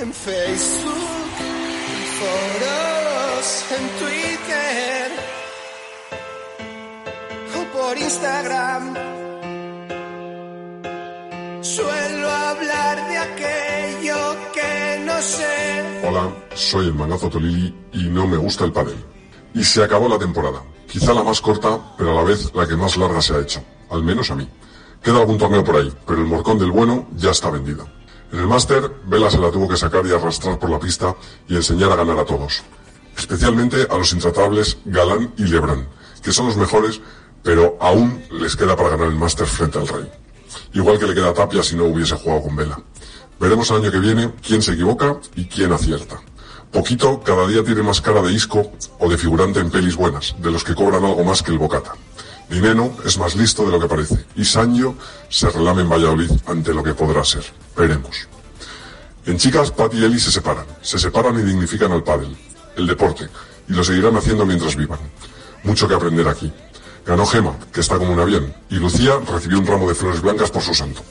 en Facebook, en foros, en Twitter o por Instagram. Suelo hablar de aquello que no sé. Hola, soy el Manazo Tolili y no me gusta el pádel. Y se acabó la temporada. Quizá la más corta, pero a la vez la que más larga se ha hecho. Al menos a mí. Queda algún torneo por ahí, pero el morcón del bueno ya está vendido. En el máster, Vela se la tuvo que sacar y arrastrar por la pista y enseñar a ganar a todos. Especialmente a los intratables Galán y Lebrán, que son los mejores, pero aún les queda para ganar el máster frente al Rey. Igual que le queda a Tapia si no hubiese jugado con Vela. Veremos el año que viene quién se equivoca y quién acierta. Poquito cada día tiene más cara de isco o de figurante en pelis buenas, de los que cobran algo más que el bocata. Dineno es más listo de lo que parece y Sancho se relame en Valladolid ante lo que podrá ser. Veremos. En chicas, Pat y Eli se separan. Se separan y dignifican al pádel, el deporte, y lo seguirán haciendo mientras vivan. Mucho que aprender aquí. Ganó Gema, que está como una bien, y Lucía recibió un ramo de flores blancas por su santo.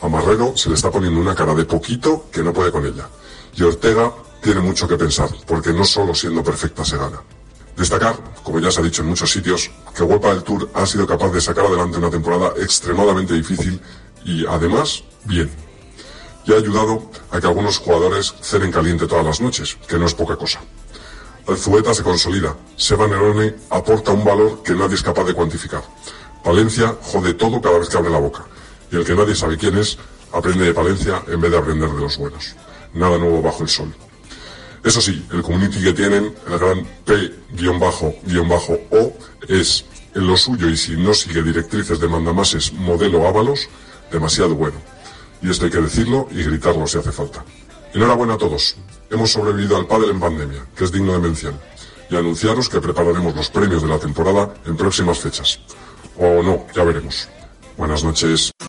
A Marrero se le está poniendo una cara de poquito que no puede con ella. Y Ortega tiene mucho que pensar, porque no solo siendo perfecta se gana. Destacar, como ya se ha dicho en muchos sitios, que Huelpa del Tour ha sido capaz de sacar adelante una temporada extremadamente difícil y, además, bien. Y ha ayudado a que algunos jugadores cenen caliente todas las noches, que no es poca cosa. Alzueta se consolida, Seba Nerone aporta un valor que nadie es capaz de cuantificar. Palencia jode todo cada vez que abre la boca, y el que nadie sabe quién es, aprende de Palencia en vez de aprender de los buenos. Nada nuevo bajo el sol. Eso sí, el community que tienen, el gran P-O, es en lo suyo y si no sigue directrices de mandamases modelo Ábalos, demasiado bueno. Y esto hay que decirlo y gritarlo si hace falta. Enhorabuena a todos. Hemos sobrevivido al pádel en pandemia, que es digno de mención. Y anunciaros que prepararemos los premios de la temporada en próximas fechas. O no, ya veremos. Buenas noches.